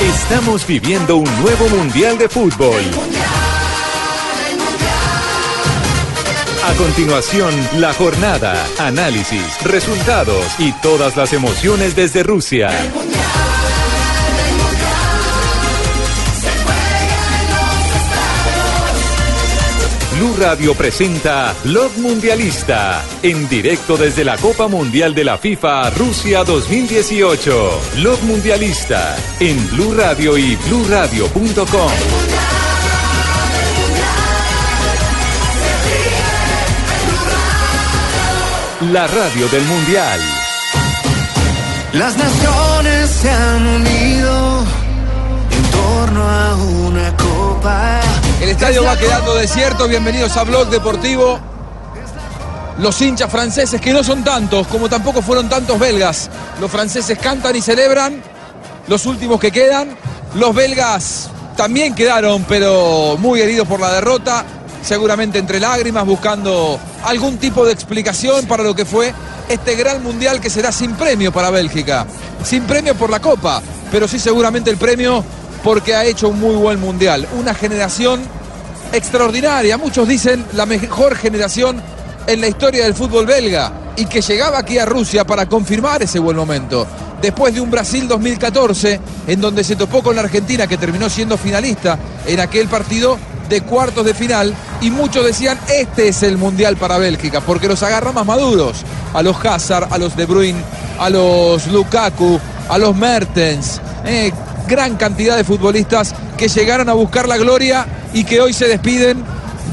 Estamos viviendo un nuevo Mundial de Fútbol. A continuación, la jornada, análisis, resultados y todas las emociones desde Rusia. Radio presenta Blog Mundialista, en directo desde la Copa Mundial de la FIFA Rusia 2018. Blog Mundialista, en Blue Radio y BlueRadio.com. La radio del Mundial. Las naciones se han unido en torno a una copa. El estadio va quedando desierto. Bienvenidos a Blog Deportivo. Los hinchas franceses, que no son tantos, como tampoco fueron tantos belgas. Los franceses cantan y celebran. Los últimos que quedan. Los belgas también quedaron, pero muy heridos por la derrota. Seguramente entre lágrimas, buscando algún tipo de explicación para lo que fue este gran mundial que será sin premio para Bélgica. Sin premio por la Copa, pero sí seguramente el premio porque ha hecho un muy buen mundial. Una generación extraordinaria, muchos dicen la mejor generación en la historia del fútbol belga y que llegaba aquí a Rusia para confirmar ese buen momento. Después de un Brasil 2014 en donde se topó con la Argentina que terminó siendo finalista en aquel partido de cuartos de final y muchos decían este es el mundial para Bélgica porque los agarra más maduros a los Hazard, a los De Bruyne, a los Lukaku, a los Mertens, eh, gran cantidad de futbolistas que llegaron a buscar la gloria y que hoy se despiden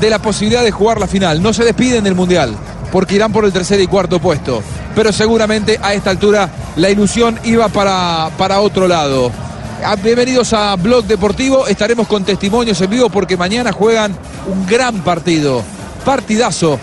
de la posibilidad de jugar la final. No se despiden del mundial porque irán por el tercer y cuarto puesto. Pero seguramente a esta altura la ilusión iba para, para otro lado. Ah, Bienvenidos a Blog Deportivo. Estaremos con testimonios en vivo porque mañana juegan un gran partido. Partidazo.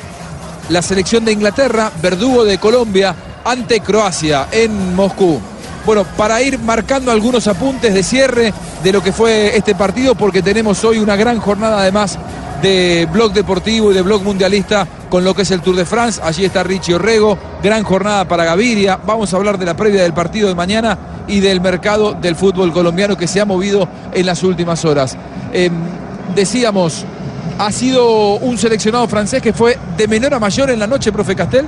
La selección de Inglaterra, verdugo de Colombia, ante Croacia en Moscú. Bueno, para ir marcando algunos apuntes de cierre de lo que fue este partido, porque tenemos hoy una gran jornada además de Blog Deportivo y de Blog Mundialista con lo que es el Tour de France. Allí está Richie Orrego, gran jornada para Gaviria. Vamos a hablar de la previa del partido de mañana y del mercado del fútbol colombiano que se ha movido en las últimas horas. Eh, decíamos, ha sido un seleccionado francés que fue de menor a mayor en la noche, profe Castel.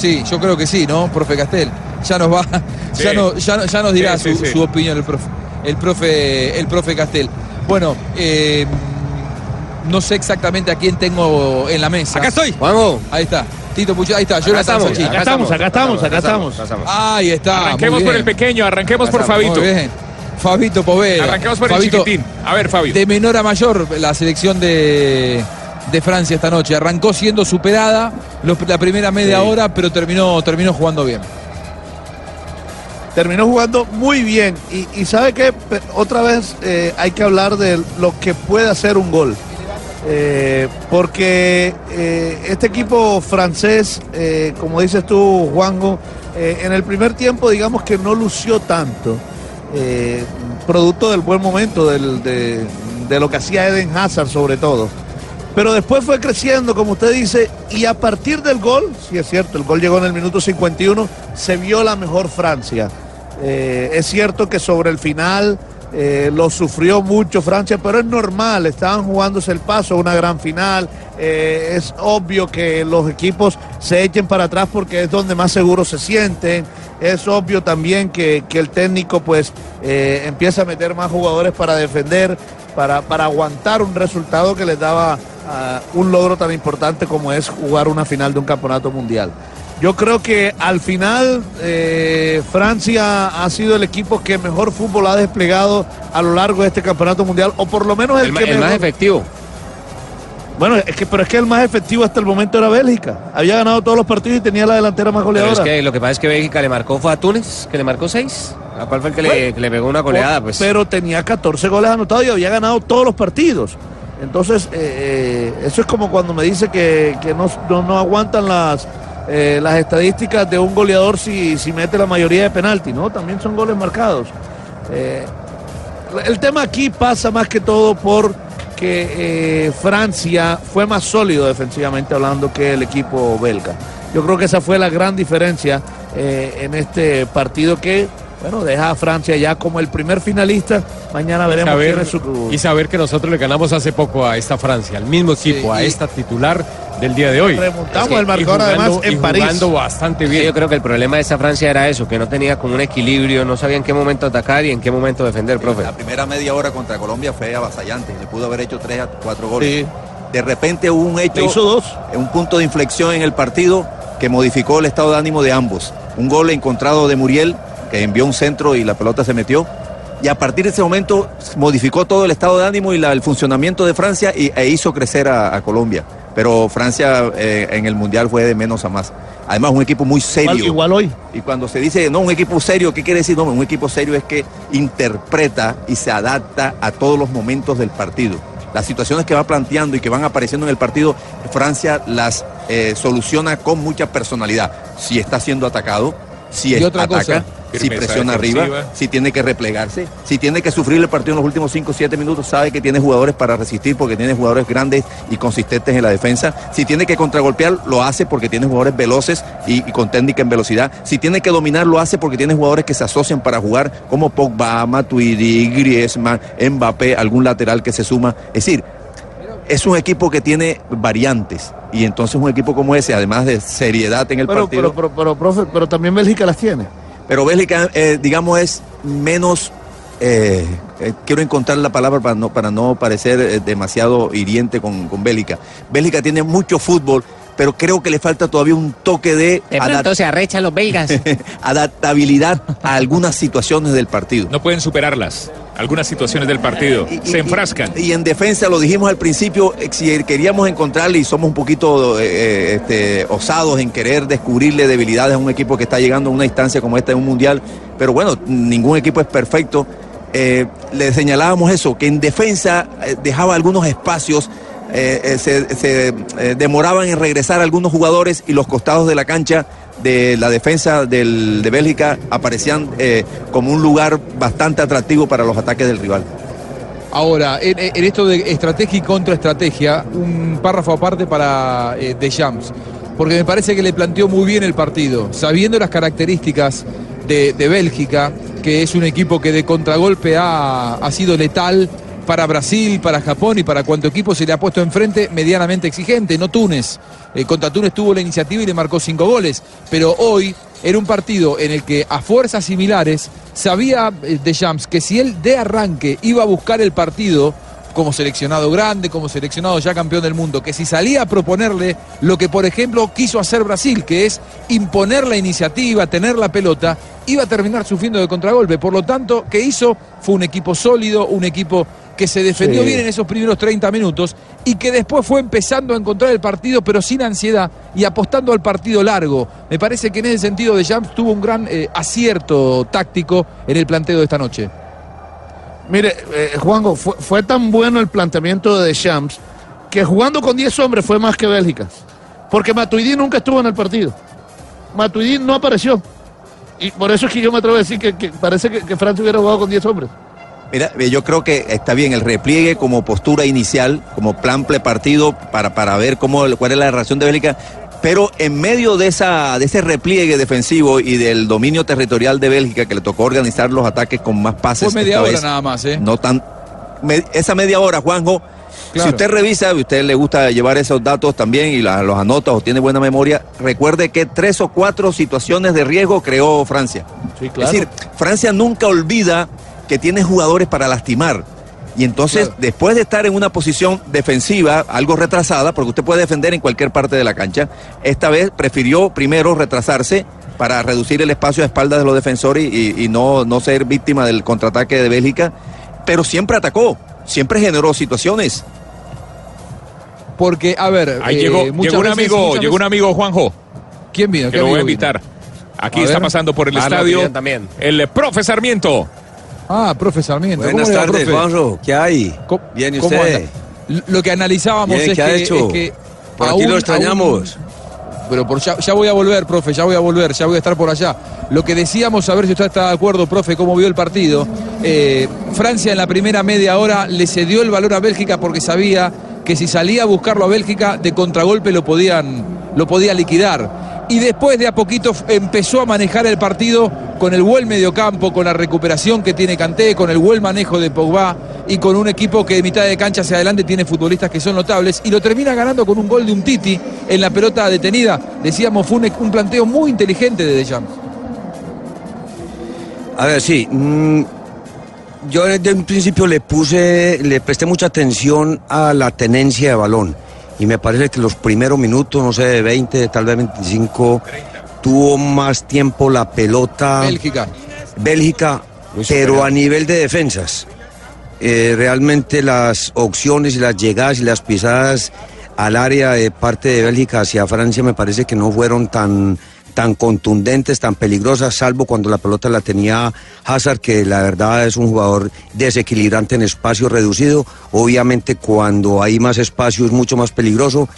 Sí, yo creo que sí, ¿no, profe Castel? Ya nos va, Sí. ya, no- ya, no- ya nos dirá Sí, sí, su, sí. su opinión el profe, el profe, el profe Castel. Bueno, eh, no sé exactamente a quién tengo en la mesa. Acá estoy. Vamos. Ahí está. Tito Pucho, ahí está, Jonathan estamos, Sacchi. Acá estamos, acá estamos, acá estamos. Ahí está. Arranquemos muy por el pequeño, arranquemos por Muy Fabito. bien. Fabito Poveda. Arranquemos por Fabito, el chiquitín. A ver, Fabio. De menor a mayor, la selección de, de Francia esta noche. Arrancó siendo superada los- la primera media hora, pero terminó, terminó jugando bien. terminó jugando muy bien. Y, y sabe que otra vez eh, hay que hablar de lo que puede hacer un gol. Eh, porque eh, este equipo francés, como dices tú, Juanjo, en el primer tiempo digamos que no lució tanto. producto del buen momento, del- de, de lo que hacía Eden Hazard sobre todo. Pero después fue creciendo, como usted dice, y a partir del gol, sí es cierto, el gol llegó en el minuto 51, se vio la mejor Francia. Eh, es cierto que sobre el final eh, lo sufrió mucho Francia, pero es normal, estaban jugándose el paso una gran final. eh, es obvio que los equipos se echen para atrás porque es donde más seguros se sienten. Es obvio también que, que el técnico pues empieza a meter más jugadores para defender, para, para aguantar un resultado que les daba un logro tan importante como es jugar una final de un campeonato mundial. Yo creo que al final eh, Francia ha sido el equipo que mejor fútbol ha desplegado a lo largo de este campeonato mundial, o por lo menos el, El, ma- que el más efectivo. Bueno, es que, pero es que el más efectivo hasta el momento era Bélgica. Había ganado todos los partidos y tenía la delantera más Pero goleadora. es que lo que pasa es que Bélgica le marcó fue a Túnez, que le marcó seis. ¿A cuál fue el que, le, Bueno, que le pegó una goleada? Pues Pero tenía 14 goles anotados y había ganado todos los partidos. Entonces, eh, eh, eso es como cuando me dice que, que no, no, aguantan las, eh, las estadísticas de un goleador si, si mete la mayoría de penalti, ¿no? También son goles marcados. El tema aquí pasa más que todo por que Francia fue más sólido defensivamente hablando que el equipo belga. Yo creo que esa fue la gran diferencia en este partido que, bueno, deja a Francia ya como el primer finalista. Mañana veremos Saber- quién es su... y saber que nosotros le ganamos hace poco a esta Francia, al mismo equipo, a esta titular del día de hoy. Remontamos Es que- el marcador jugando- además en y París. jugando bastante Sí, bien. yo creo que el problema de esta Francia era eso, que no tenía como un equilibrio, no sabía en qué momento atacar y en qué momento defender, profe. La primera media hora contra Colombia fue avasallante. Le pudo haber hecho tres a cuatro goles. Sí. De repente hubo un hecho, Le hizo dos. un punto de inflexión en el partido que modificó el estado de ánimo de ambos. Un gol encontrado de Muriel, que envió un centro y la pelota se metió. Y a partir de ese momento modificó todo el estado de ánimo y la- el funcionamiento de Francia y, e hizo crecer a, a Colombia. Pero Francia eh, en el Mundial fue de menos a más. Además, un equipo muy serio. Igual, igual hoy. Y cuando se dice, no, un equipo serio, ¿qué quiere decir? No, un equipo serio es que interpreta y se adapta a todos los momentos del partido. Las situaciones que va planteando y que van apareciendo en el partido, Francia las eh, soluciona con mucha personalidad. Si está siendo atacado, si Y es- otra ataca, cosa, si presiona defensiva. arriba, si tiene que replegarse, si tiene que sufrir el partido en los últimos 5 o 7 minutos, sabe que tiene jugadores para resistir porque tiene jugadores grandes y consistentes en la defensa. Si tiene que contragolpear, lo hace porque tiene jugadores veloces y, y con técnica en velocidad. Si tiene que dominar, lo hace porque tiene jugadores que se asocian para jugar como Pogba, Matuidi, Griezmann, Mbappé, algún lateral que se suma. Es decir, es un equipo que tiene variantes y entonces un equipo como ese, además de seriedad en el Pero, partido, pero, pero, pero, profe, pero también Bélgica las tiene. Pero Bélgica, eh, digamos, es menos. eh, eh, quiero encontrar la palabra para no, para no parecer demasiado hiriente con, con Bélgica. Bélgica tiene mucho fútbol, pero creo que le falta todavía un toque de, De pronto se arrechan los belgas. adaptabilidad a algunas situaciones del partido. No pueden superarlas. Algunas situaciones del partido. Y- Se enfrascan. Y, y en defensa, lo dijimos al principio, eh, si queríamos encontrarle y somos un poquito eh, eh, este, osados en querer descubrirle debilidades a un equipo que está llegando a una instancia como esta en un mundial, pero bueno, ningún equipo es perfecto. Eh, le señalábamos eso, que en defensa dejaba algunos espacios, eh, eh, se, eh, demoraban en regresar algunos jugadores y los costados de la cancha de la defensa del- de Bélgica aparecían como un lugar bastante atractivo para los ataques del rival. Ahora, en, esto de estrategia y contraestrategia, un párrafo aparte para eh, Deschamps, porque me parece que le planteó muy bien el partido, sabiendo las características de, de Bélgica, que es un equipo que de contragolpe ha, ha sido letal para Brasil, para Japón y para cuanto equipo se le ha puesto enfrente medianamente exigente, no Túnez. Eh, contra Túnez tuvo la iniciativa y le marcó cinco goles, pero hoy era un partido en el que a fuerzas similares sabía eh, Deschamps que si él de arranque iba a buscar el partido como seleccionado grande, como seleccionado ya campeón del mundo, que si salía a proponerle lo que por ejemplo quiso hacer Brasil, que es imponer la iniciativa, tener la pelota, iba a terminar sufriendo de contragolpe. Por lo tanto, ¿qué hizo? Fue un equipo sólido, un equipo que se defendió Sí. bien en esos primeros 30 minutos y que después fue empezando a encontrar el partido, pero sin ansiedad y apostando al partido largo. Me parece que en ese sentido De Jams tuvo un gran eh, acierto táctico en el planteo de esta noche. Mire, eh, Juanjo, fue, fue tan bueno el planteamiento de Deschamps que jugando con 10 hombres fue más que Bélgica. Porque Matuidi nunca estuvo en el partido. Matuidi no apareció. Y por eso es que yo me atrevo a decir que, que parece que, que Francia hubiera jugado con 10 hombres. Mira, eh, yo creo que está bien el repliegue como postura inicial, como plan prepartido para, para ver cómo, cuál es la reacción de Bélgica. Pero en medio de, esa, de ese repliegue defensivo y del dominio territorial de Bélgica, que le tocó organizar los ataques con más pases. Fue media hora vez, nada más, ¿eh? No tan. me- esa media hora, Juanjo, Claro. si usted revisa, y usted le gusta llevar esos datos también y la- los anota o tiene buena memoria, recuerde que tres o cuatro situaciones de riesgo creó Francia. Sí, Es decir, Francia nunca olvida que tiene jugadores para lastimar. Y entonces, Claro. después de estar en una posición defensiva, algo retrasada, porque usted puede defender en cualquier parte de la cancha, esta vez prefirió primero retrasarse para reducir el espacio a espaldas de los defensores y, y no, no ser víctima del contraataque de Bélgica, pero siempre atacó, siempre generó situaciones. Porque, a ver, Ahí eh, llegó, llegó un veces- amigo, llegó un amigo Juanjo, ¿Quién vino? que ¿Qué lo voy a vino? invitar. Aquí A está ver. pasando por el Ah, estadio también. el profe Sarmiento. Ah, profe Sarmiento. ¿Cómo Buenas tardes, profe? Juanjo. ¿Qué hay? ¿Cómo- Bien, ¿y usted? Lo que analizábamos Bien, es, ¿qué ha que, hecho? es que Por aquí lo extrañamos. aún- pero por ya, ya voy a volver, profe, ya voy a volver, ya voy a estar por allá. Lo que decíamos, a ver si usted está de acuerdo, profe, cómo vio el partido. Eh, Francia en la primera media hora le cedió el valor a Bélgica porque sabía que si salía a buscarlo a Bélgica, de contragolpe lo podían, lo podía liquidar. y después de a poquito empezó a manejar el partido con el buen mediocampo, con la recuperación que tiene Kanté, con el buen manejo de Pogba y con un equipo que de mitad de cancha hacia adelante tiene futbolistas que son notables y lo termina ganando con un gol de un Titi en la pelota detenida. Decíamos, fue un, un planteo muy inteligente de Deschamps. A ver, sí. mm, yo desde un principio le puse, le presté mucha atención a la tenencia de balón. Y me parece que los primeros minutos, no sé, de 20, tal vez 25, tuvo más tiempo la pelota. Bélgica. Bélgica, pero a nivel de defensas. Eh, realmente las opciones y las llegadas y las pisadas al área de parte de Bélgica hacia Francia me parece que no fueron tan, tan contundentes, tan peligrosas, salvo cuando la pelota la tenía Hazard, que la verdad es un jugador desequilibrante en espacio reducido. Obviamente cuando hay más espacio es mucho más peligroso,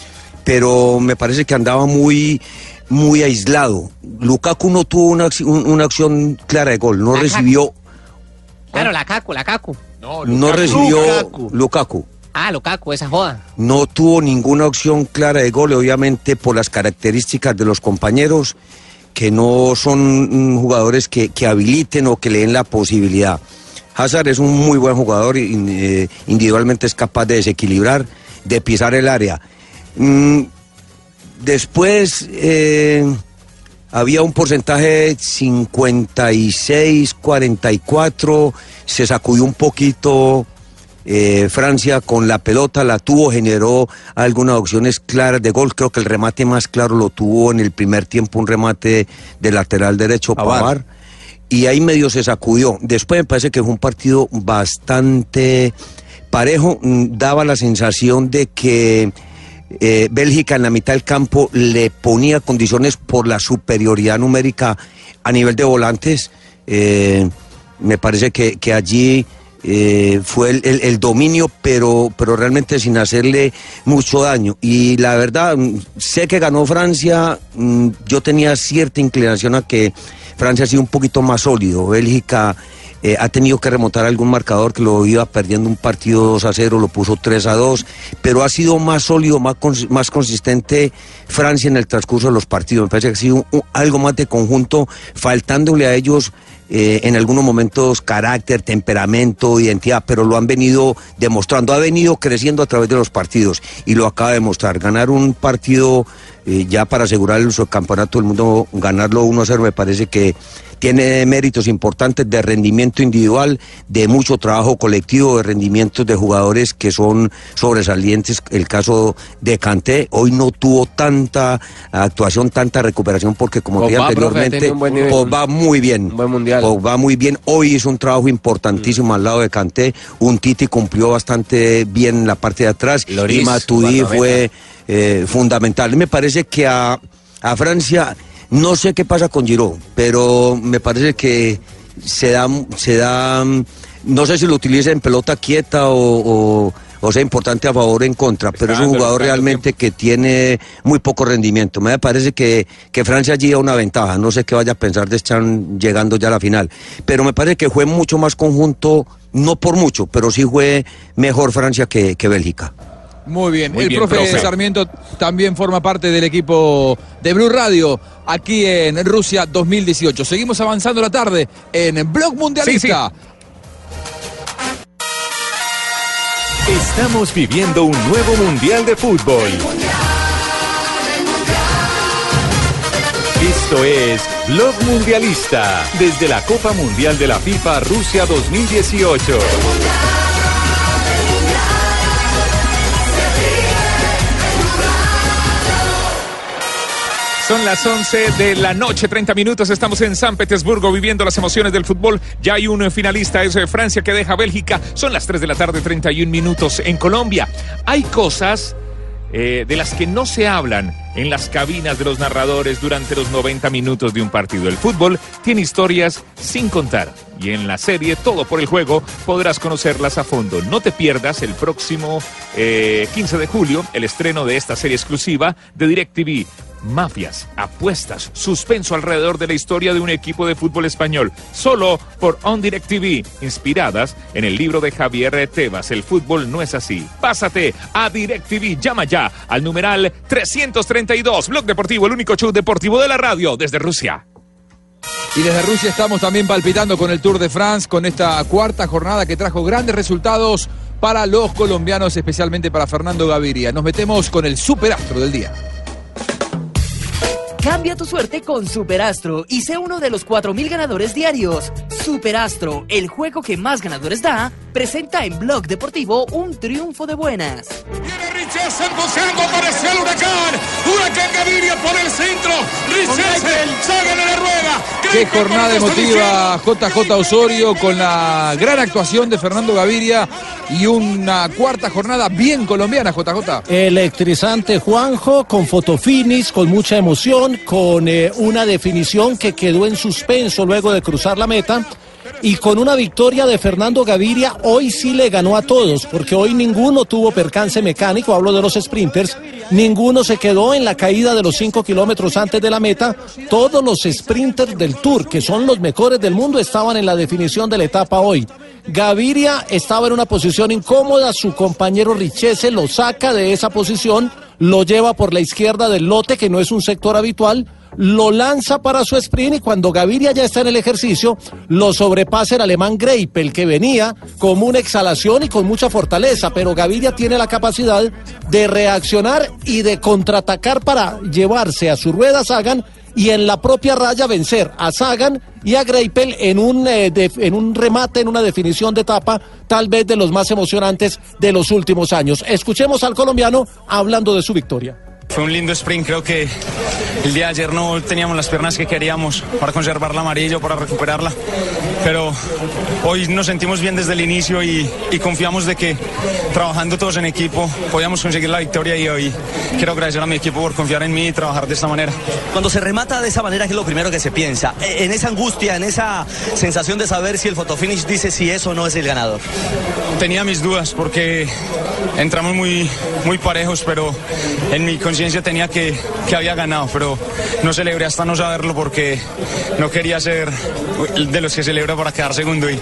pero me parece que andaba muy muy aislado. Lukaku no tuvo una, una acción clara de gol, no recibió Claro, la Cacu, la Cacu. no recibió Lukaku. Ah, Lukaku, esa joda. No tuvo ninguna opción clara de gol, obviamente por las características de los compañeros, que no son mm, jugadores que, que habiliten o que le den la posibilidad. Hazard es un muy buen jugador, y, eh, individualmente es capaz de desequilibrar, de pisar el área. Después eh, había un porcentaje 56, 44, se sacudió un poquito eh, Francia con la pelota, la tuvo, generó algunas opciones claras de gol. Creo que el remate más claro lo tuvo en el primer tiempo, un remate de lateral derecho, Pavard. Pavar. Y ahí medio se sacudió. Después me parece que fue un partido bastante parejo. Mm, Daba la sensación de que eh, Bélgica en la mitad del campo le ponía condiciones por la superioridad numérica a nivel de volantes. Eh, me parece que, que allí eh, fue el, el- dominio, pero, pero realmente sin hacerle mucho daño. Y la verdad, mm, sé que ganó Francia, mm, yo tenía cierta inclinación a que Francia ha sido un poquito más sólido. Bélgica eh, ha tenido que remontar algún marcador que lo iba perdiendo un partido 2 a 0, lo puso 3 a 2, pero ha sido más sólido, más, más consistente Francia en el transcurso de los partidos. Me parece que ha sido un- algo más de conjunto, faltándole a ellos eh, en algunos momentos carácter, temperamento, identidad, pero lo han venido demostrando, ha venido creciendo a través de los partidos y lo acaba de demostrar. Ganar un partido eh, ya para asegurar el subcampeonato del mundo, ganarlo 1-0 me parece que tiene méritos importantes de rendimiento individual, de mucho trabajo colectivo, de rendimientos de jugadores que son sobresalientes. El caso de Kanté, hoy no tuvo tanta actuación, tanta recuperación, porque como dije Pogba, profe, ha anteriormente. Pogba muy bien. Un buen mundial. Pogba muy bien. Hoy hizo un trabajo importantísimo al lado de Kanté. Un Titi cumplió bastante bien en la parte de atrás. Loris, y Matuidi fue eh, fundamental. Me parece que a, a Francia, no sé qué pasa con Giroud, pero me parece que se da, se da no sé si lo utiliza en pelota quieta o, o- o sea importante a favor o en contra, pero es un jugador realmente que tiene muy poco rendimiento. Me parece que, que Francia allí da una ventaja. No sé qué vaya a pensar de estar llegando ya a la final. Pero me parece que fue mucho más conjunto, no por mucho, pero sí fue mejor Francia que, que Bélgica. Muy bien, Muy el bien, profe, profe. Sarmiento también forma parte del equipo de Blue Radio aquí en Rusia 2018. Seguimos avanzando la tarde en Blog Mundialista. Estamos viviendo un nuevo Mundial de Fútbol. Esto es Blog Mundialista desde la Copa Mundial de la FIFA Rusia 2018. Son las 11 de la noche, 30 minutos. Estamos en San Petersburgo viviendo las emociones del fútbol. Ya hay un finalista, es eh, Francia que deja Bélgica. Son las 3 de la tarde, 31 minutos en Colombia. Hay cosas eh, de las que no se hablan en las cabinas de los narradores durante los 90 minutos de un partido. El fútbol tiene historias sin contar. Y en la serie Todo por el Juego podrás conocerlas a fondo. No te pierdas el próximo eh, 15 de julio el estreno de esta serie exclusiva de DirecTV. Mafias, apuestas, suspenso alrededor de la historia de un equipo de fútbol español, solo por On Direct TV, inspiradas en el libro de Javier Tebas, El fútbol no es así. Pásate a Direct TV, llama ya al numeral 332, Blog Deportivo, el único show deportivo de la radio desde Rusia. Y desde Rusia estamos también palpitando con el Tour de France, con esta cuarta jornada que trajo grandes resultados para los colombianos, especialmente para Fernando Gaviria. Nos metemos con el superastro del día. Cambia tu suerte con Superastro y sé uno de los 4.000 ganadores diarios. Superastro, el juego que más ganadores da, presenta en Blog Deportivo un triunfo de buenas. Richesen buscando, apareció el huracán. Huracán Gaviria por el centro. Richesen, Sagan en la rueda. Qué jornada emotiva JJ Osorio con la gran actuación de Fernando Gaviria y una cuarta jornada bien colombiana, JJ. Electrizante Juanjo, con fotofinis, con mucha emoción, con eh, una definición que quedó en suspenso luego de cruzar la meta. Y con una victoria de Fernando Gaviria, hoy sí le ganó a todos, porque hoy ninguno tuvo percance mecánico, hablo de los sprinters, ninguno se quedó en la caída de los 5 kilómetros antes de la meta, todos los sprinters del Tour, que son los mejores del mundo, estaban en la definición de la etapa hoy. Gaviria estaba en una posición incómoda, su compañero Richese lo saca de esa posición, lo lleva por la izquierda del lote, que no es un sector habitual, lo lanza para su sprint y cuando Gaviria ya está en el ejercicio, lo sobrepasa el alemán Greipel, que venía como una exhalación y con mucha fortaleza, pero Gaviria tiene la capacidad de reaccionar y de contraatacar para llevarse a su rueda Sagan y en la propia raya vencer a Sagan y a Greipel en un, eh, en un remate, en una definición de etapa, tal vez de los más emocionantes de los últimos años. Escuchemos al colombiano hablando de su victoria. Fue un lindo sprint, creo que el día de ayer no teníamos las piernas que queríamos para conservar la amarillo, para recuperarla, pero hoy nos sentimos bien desde el inicio y, y confiamos de que trabajando todos en equipo podíamos conseguir la victoria y hoy quiero agradecer a mi equipo por confiar en mí y trabajar de esta manera. Cuando se remata de esa manera, ¿qué es lo primero que se piensa? E- En esa angustia, en esa sensación de saber si el fotofinish dice si eso o no es el ganador. Tenía mis dudas porque entramos muy, muy parejos, pero en mi conciencia tenía que, que había ganado, pero no celebré hasta no saberlo porque no quería ser de los que celebra para quedar segundo y,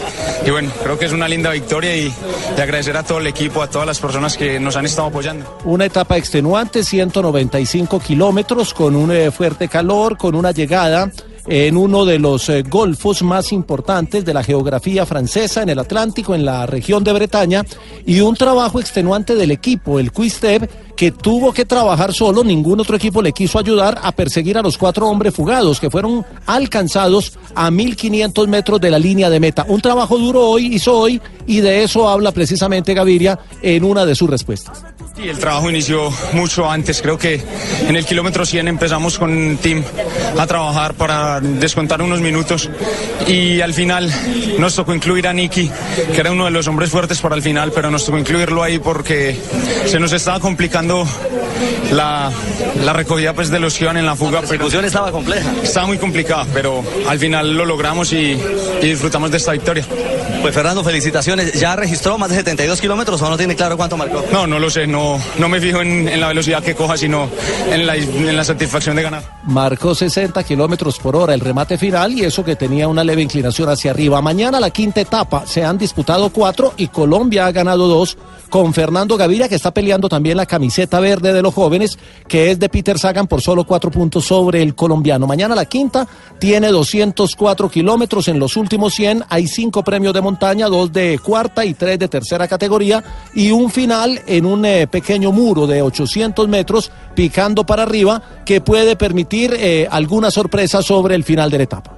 bueno, creo que es una linda victoria y, y agradecer a todo el equipo, a todas las personas que nos han estado apoyando. Una etapa extenuante, 195 kilómetros, con un eh, fuerte calor, con una llegada en uno de los eh, golfos más importantes de la geografía francesa, en el Atlántico, en la región de Bretaña, y un trabajo extenuante del equipo, el Quistep, que tuvo que trabajar solo, ningún otro equipo le quiso ayudar a perseguir a los cuatro hombres fugados que fueron alcanzados a 1500 metros de la línea de meta. Un trabajo duro hoy, hizo hoy, y de eso habla precisamente Gaviria en una de sus respuestas. Sí, el trabajo inició mucho antes. Creo que en el kilómetro 100 empezamos con un team a trabajar para descontar unos minutos y al final nos tocó incluir a Nicky, que era uno de los hombres fuertes para el final, pero nos tocó incluirlo ahí porque se nos estaba complicando la, la recogida pues, de los que iban en la fuga. La persecución estaba compleja. Estaba muy complicada, pero al final lo logramos y, y disfrutamos de esta victoria. Pues Fernando, felicitaciones. ¿Ya registró más de 72 kilómetros o no tiene claro cuánto marcó? No, no lo sé, no, no me fijo en, la velocidad que coja, sino en la, en la satisfacción de ganar. Marcó 60 kilómetros por hora el remate final y eso que tenía una leve inclinación hacia arriba. Mañana la quinta etapa se han disputado cuatro y Colombia ha ganado dos con Fernando Gaviria que está peleando también la camiseta verde de los jóvenes que es de Peter Sagan por solo cuatro puntos sobre el colombiano. Mañana la quinta tiene 204 kilómetros en los últimos 100. Hay cinco premios de montaña, dos de cuarta y tres de tercera categoría y un final en un eh, pequeño muro de 800 metros picando para arriba que puede permitir eh, alguna sorpresa sobre el final de la etapa.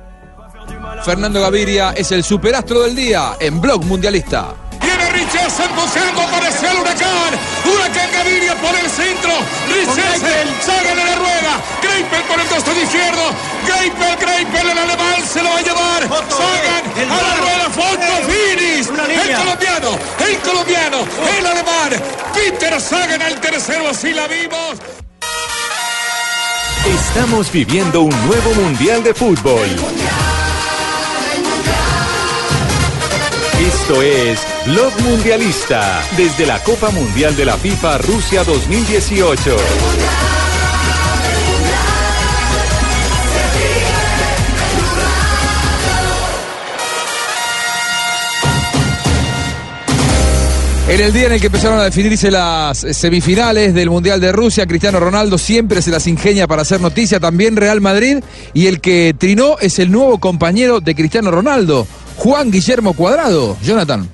Fernando Gaviria es el superastro del día en Blog Mundialista. Viene Richesen buscando, apareció el huracán. Huracán Gaviria por el centro. Richesen, Sagan en la rueda. Greipel por el costado izquierdo. Greipel, Greipel, el alemán se lo va a llevar. Sagan a la rueda, foto, finis. El colombiano, el colombiano, el alemán. Peter Sagan al tercero, así la vimos. Estamos viviendo un nuevo Mundial de Fútbol. Esto es Blog Mundialista desde la Copa Mundial de la FIFA Rusia 2018. En el día en el que empezaron a definirse las semifinales del Mundial de Rusia, Cristiano Ronaldo siempre se las ingenia para hacer noticia, también Real Madrid, y el que trinó es el nuevo compañero de Cristiano Ronaldo, Juan Guillermo Cuadrado. Jonathan.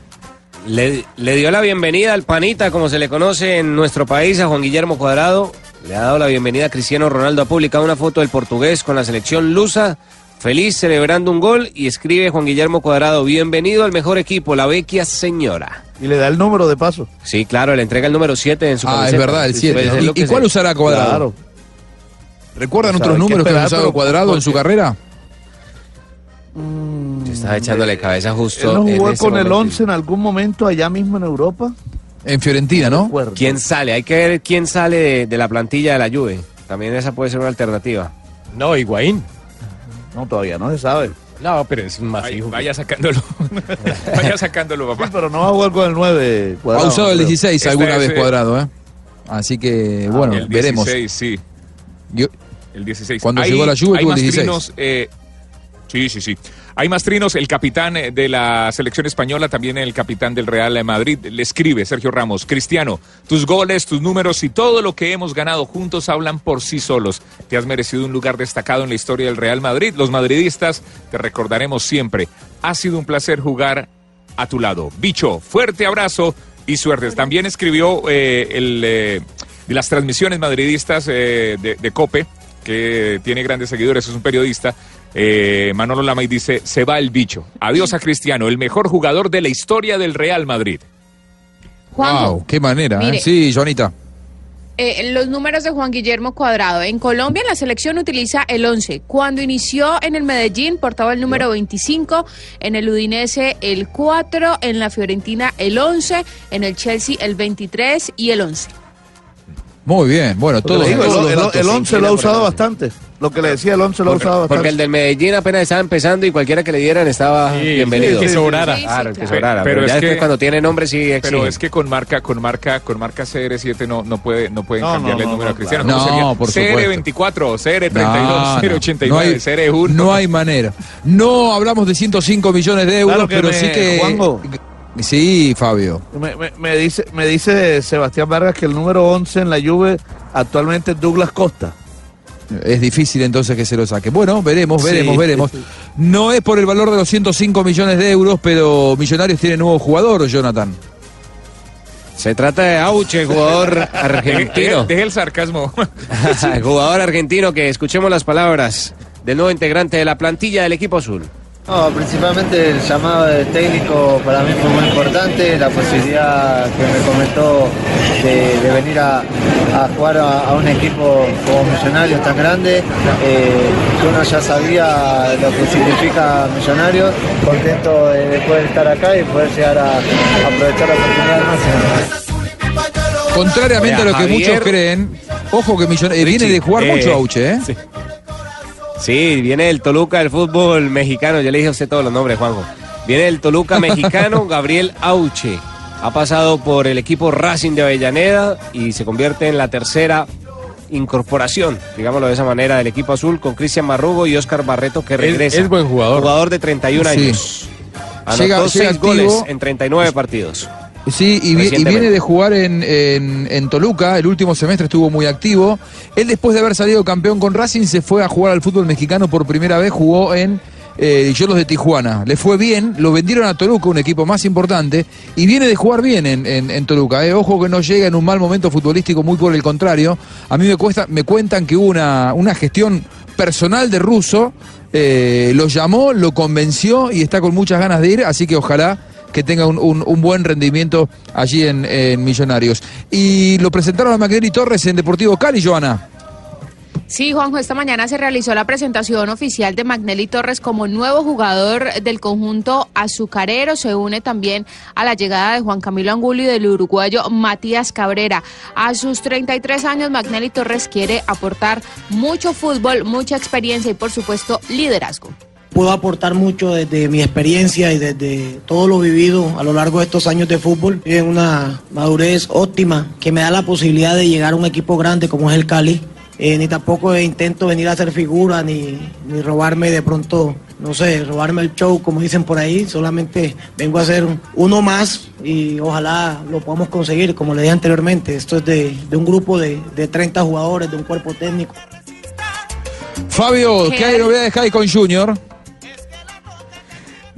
Le, le dio la bienvenida al panita, como se le conoce en nuestro país, a Juan Guillermo Cuadrado. Le ha dado la bienvenida a Cristiano Ronaldo. Ha publicado una foto del portugués con la selección lusa, feliz celebrando un gol, y escribe Juan Guillermo Cuadrado, bienvenido al mejor equipo, la vecchia señora. Y le da el número de paso. Sí, claro, le entrega el número 7 en su Ah, es verdad, el 7. Pues es lo ¿Y, cuál usará Cuadrado? Claro. ¿Recuerdan O sea, otros números que ha usado Cuadrado en su carrera? Se está echándole cabeza justo. no en jugó este con el momento. 11 en algún momento allá mismo en Europa. En Fiorentina, ¿no? Recuerdo. ¿Quién sale? Hay que ver quién sale de, de la plantilla de la Juve. También esa puede ser una alternativa. No, Higuaín. No, todavía no se sabe. No, pero es más Ay, fijo. vaya sacándolo. vaya sacándolo, Sí, papá. pero no va a jugar con el 9. Ha Cuadrado, usado el creo. 16 Esta alguna vez Cuadrado, ¿eh? Así que, bueno, el veremos. 16, sí. Yo- El 16. Cuando Hay- llegó la hay tuvo más 16. trinos, eh, sí, sí, sí. Hay más trinos. El capitán eh, de la selección española, también el capitán del Real Madrid, le escribe Sergio Ramos. Cristiano, tus goles, tus números y todo lo que hemos ganado juntos hablan por sí solos. Te has merecido un lugar destacado en la historia del Real Madrid. Los madridistas te recordaremos siempre. Ha sido un placer jugar a tu lado. Bicho, fuerte abrazo y suertes. También escribió eh, el, eh, de las transmisiones madridistas de, de Cope, que tiene grandes seguidores, es un periodista. Eh, Manolo Lama y dice, se va el bicho. Adiós a Cristiano, el mejor jugador de la historia del Real Madrid. Juanjo, Wow, qué manera, ¿eh? Sí, Joanita. eh, los números de Juan Guillermo Cuadrado. En Colombia la selección utiliza el 11. Cuando inició en el Medellín portaba el número 25, en el Udinese el 4, en la Fiorentina el 11, en el Chelsea el 23 y el 11. Muy bien, bueno, todos el, el 11 lo ha usado bastante. Lo que le decía, el 11 lo ha Porque, usado porque el del Medellín apenas estaba empezando y cualquiera que le dieran estaba bienvenido. sí, que sobrara. Sí, sí, Claro, que sobrara. Pero Pero, es ya después que- cuando tiene nombre sí exige. Pero es que con marca, con marca, con marca CR7 no, no puede, no pueden No, cambiarle no, el número no, a Cristiano. claro. ¿Cómo No, por sería? supuesto. CR24, CR32, No, no, CR89, no hay, CR1. no hay manera. No hablamos de 105 millones de euros, Claro pero me- sí que. Juanjo. Sí, Fabio. Me, me- me dice, me dice Sebastián Vargas que el número 11 en la Juve actualmente es Douglas Costa. Es difícil entonces que se lo saque. Bueno, veremos, veremos, Sí. veremos. No es por el valor de los 105 millones de euros, pero Millonarios tiene nuevo jugador, Jonathan. Se trata de Auche, jugador argentino. deje el sarcasmo. Jugador argentino que escuchemos las palabras del nuevo integrante de la plantilla del equipo azul. No, principalmente el llamado del técnico para mí fue muy importante, la posibilidad que me comentó de, de venir a, a jugar a, a un equipo como Millonarios tan grande, eh, que uno ya sabía lo que significa Millonarios, contento de, de poder estar acá y poder llegar a, a aprovechar la oportunidad al máximo. Contrariamente a lo que Javier- muchos creen, ojo que Millon- eh, viene de jugar eh, mucho Auche, ¿eh? sí. Sí, viene del Toluca del fútbol mexicano. Ya le dije a usted todos los nombres, Juanjo. Viene del Toluca mexicano, Gabriel Auche. Ha pasado por el equipo Racing de Avellaneda y se convierte en la tercera incorporación, digámoslo de esa manera, del equipo azul con Cristian Marrugo y Oscar Barreto que regresa. es buen jugador. Jugador de 31 Sí. años. Anotó Llega- llega seis activo. goles en 39 partidos. Sí, y, vi- y Recientemente. viene de jugar en, en- en Toluca, el último semestre estuvo muy activo. Él después de haber salido campeón con Racing se fue a jugar al fútbol mexicano por primera vez, jugó en eh, Yolos de Tijuana. Le fue bien, lo vendieron a Toluca, un equipo más importante, y viene de jugar bien en, en- en Toluca. eh. Ojo que no llega en un mal momento futbolístico, muy por el contrario. A mí me, cuesta, me cuentan que hubo una, una gestión personal de Russo, eh, lo llamó, lo convenció y está con muchas ganas de ir, así que ojalá que tenga un, un- buen rendimiento allí en, en Millonarios. Y lo presentaron a Magnelli Torres en Deportivo Cali, Joana. Sí, Juanjo, esta mañana se realizó la presentación oficial de Magnelli Torres como nuevo jugador del conjunto azucarero. Se une también a la llegada de Juan Camilo Angulo y del uruguayo Matías Cabrera. A sus 33 años, Magnelli Torres quiere aportar mucho fútbol, mucha experiencia y, por supuesto, liderazgo. Puedo aportar mucho desde mi experiencia y desde todo lo vivido a lo largo de estos años de fútbol. En una madurez óptima que me da la posibilidad de llegar a un equipo grande como es el Cali eh, ni tampoco intento venir a hacer figura, ni, ni robarme de pronto, no sé, robarme el show, como dicen por ahí. Solamente vengo a ser uno más y ojalá lo podamos conseguir, como le dije anteriormente. Esto es de, de un grupo de, de 30 jugadores, de un cuerpo técnico. Fabio, ¿qué hay novedades que hay con Junior?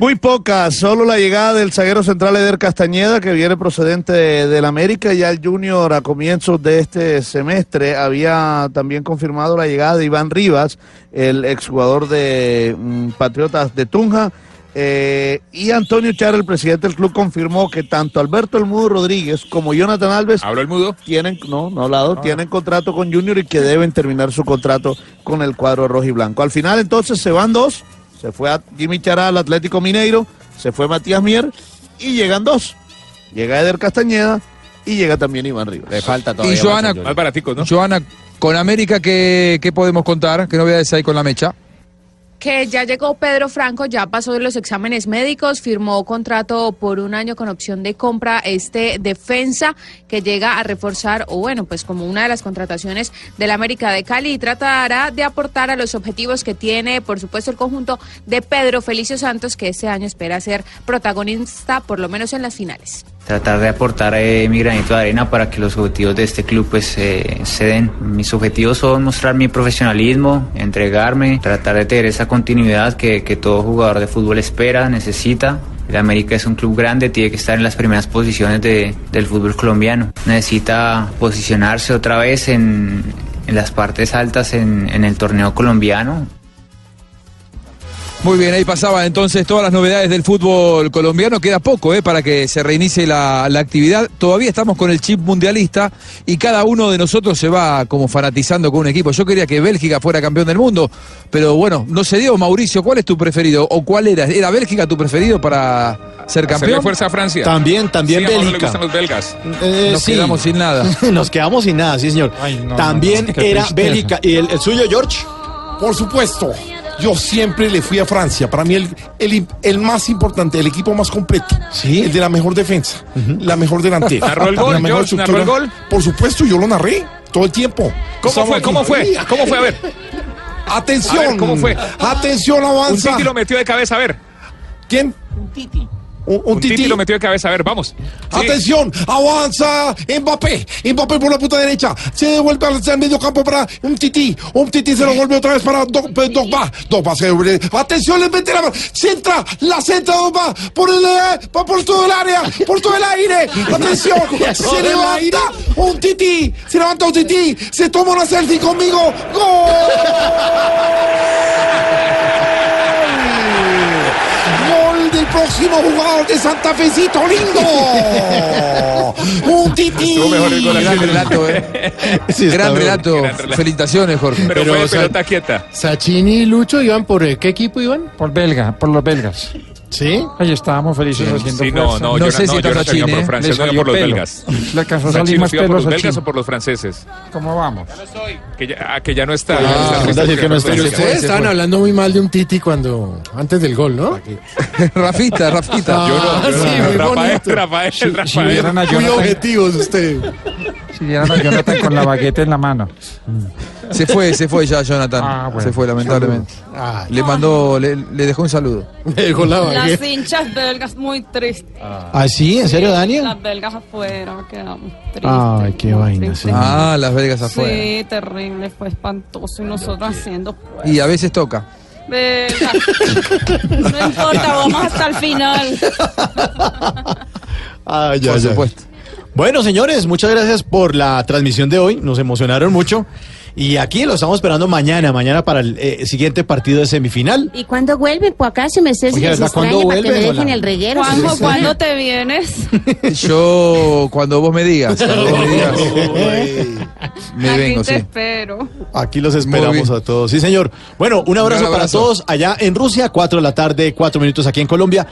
Muy pocas, solo la llegada del zaguero central Eder Castañeda, que viene procedente de- del América. Ya el Junior a comienzos de este semestre había también confirmado la llegada de Iván Rivas, el exjugador de mm, Patriotas de Tunja. Eh, y Antonio Char, el presidente del club, confirmó que tanto Alberto El Mudo Rodríguez como Jonathan Alves ¿Habló el mudo? tienen, no, no ha hablado, tienen contrato con Junior y que deben terminar su contrato con el cuadro rojo y blanco. Al final entonces se van dos, se fue a Jimmy Chará al Atlético Mineiro, se fue Matías Mier y llegan dos. Llega Eder Castañeda y llega también Iván Rivas. Le falta Y Joana, Más ¿no? Joana, con América, ¿qué, qué podemos contar? ¿Qué novedades hay con la mecha? Que ya llegó Pedro Franco, ya pasó de los exámenes médicos, firmó contrato por un año con opción de compra este defensa que llega a reforzar, o bueno, pues como una de las contrataciones del América de Cali y tratará de aportar a los objetivos que tiene, por supuesto, el conjunto de Pedro Felicio Santos, que este año espera ser protagonista, por lo menos en las finales. Tratar de aportar eh, mi granito de arena para que los objetivos de este club pues eh, se den. Mis objetivos son mostrar mi profesionalismo, entregarme, tratar de tener esa continuidad que, que todo jugador de fútbol espera, necesita. El América es un club grande, tiene que estar en las primeras posiciones de- del fútbol colombiano. Necesita posicionarse otra vez en, en las partes altas en- en el torneo colombiano. Muy bien, ahí pasaban entonces todas las novedades del fútbol colombiano. Queda poco eh, para que se reinicie la, la actividad. Todavía estamos con el chip mundialista y cada uno de nosotros se va como fanatizando con un equipo. Yo quería que Bélgica fuera campeón del mundo, pero bueno, no se dio. Mauricio, ¿cuál es tu preferido? ¿O cuál era? ¿Era Bélgica tu preferido para ser Hacerle campeón? fuerza a Francia. También, también Sí, le Bélgica. gustan los belgas. Eh, Nos sí. quedamos sin nada. Nos quedamos sin nada, sí, señor. no, También no, era. Bélgica. ¿Y el, el suyo, George? Por supuesto. Yo siempre le fui a Francia. Para mí el, el, el más importante, el equipo más completo. El de la mejor defensa, la mejor delantera. ¿Narró el gol, la mejor George? ¿Narró el estructura. gol? Por supuesto, yo lo narré todo el tiempo. ¿Cómo Estamos fue? aquí. ¿Cómo fue? ¿Cómo fue? A ver. Atención. A ver, ¿cómo fue? Atención, Un avanza. titi lo metió de cabeza, a ver. ¿Quién? Un, un Un titi titi. lo metió de cabeza, a ver, vamos. Sí. Atención, avanza Mbappé, Mbappé por la punta derecha, se devuelve al, al medio campo para un tití, un tití se lo vuelve otra vez para Do- pues, Dogba, Dogba se devuelve, atención, le mete la mano, centra, la centra Dogba, por el, eh, por por todo el área, por todo el aire, atención, se levanta un tití, se levanta un tití, se toma una selfie conmigo, ¡Gol! Próximo jugador de Santa Fecito, lindo. Un tití. Gran relato, ¿eh? Sí, Gran bien. relato. Gran relato. Felicitaciones, Jorge. Pero, Pero, fue o sea, pelota quieta. Sachini y Lucho iban por eh, qué equipo iban? Por belga, por los belgas. ¿Sí? Ahí estábamos felices haciendo Sí, no, fuerza. no, No yo sé si no, yo está no Sachin, por ¿eh? Francia, yo tenía salió por los pelo. belgas. Le alcanzó a salir más ¿usted iba pelo por a los belgas o por los franceses? ¿Cómo vamos? Que ya, ah, que ya no está. Ah, Ya Es decir, que no está. Ustedes estaban hablando muy mal de un Titi cuando antes del gol, ¿no? Rafita, Rafita. Yo no, yo sí, no. muy Rafael. Rafael, Si Rafael. Muy objetivos usted. si vieran a Jonathan con la baguette en la mano. Se fue, se fue ya, Jonathan. Ah, bueno. Se fue, lamentablemente. Ay, Le mandó, le, le dejó un saludo. me dejó la Las hinchas belgas muy tristes. ¿Ah, sí? ¿En serio, Daniel? Las belgas afuera, quedamos tristes. Ay, qué vaina, sí. Ah, Las Vegas afuera. Sí, terrible, fue espantoso. Y nosotros haciendo Y a veces toca. belgas. No importa, vamos hasta el final. Ah, ya, Por ya. supuesto. Bueno, señores, muchas gracias por la transmisión de hoy. Nos emocionaron mucho. Y aquí lo estamos esperando mañana, mañana para el eh, siguiente partido de semifinal. ¿Y cuándo vuelven? Pues acá se me ¿verdad? ¿Cuándo extraña para que me vuelven? dejen Hola. el reguero. Juanjo. ¿cuándo te vienes? Yo, cuando vos me digas, cuando vos me digas, me Aquí vengo, te sí. espero. Aquí los esperamos a todos. Sí, señor. Bueno, un abrazo, Un para todos allá en Rusia, 4 de la tarde, 4 minutos aquí en Colombia.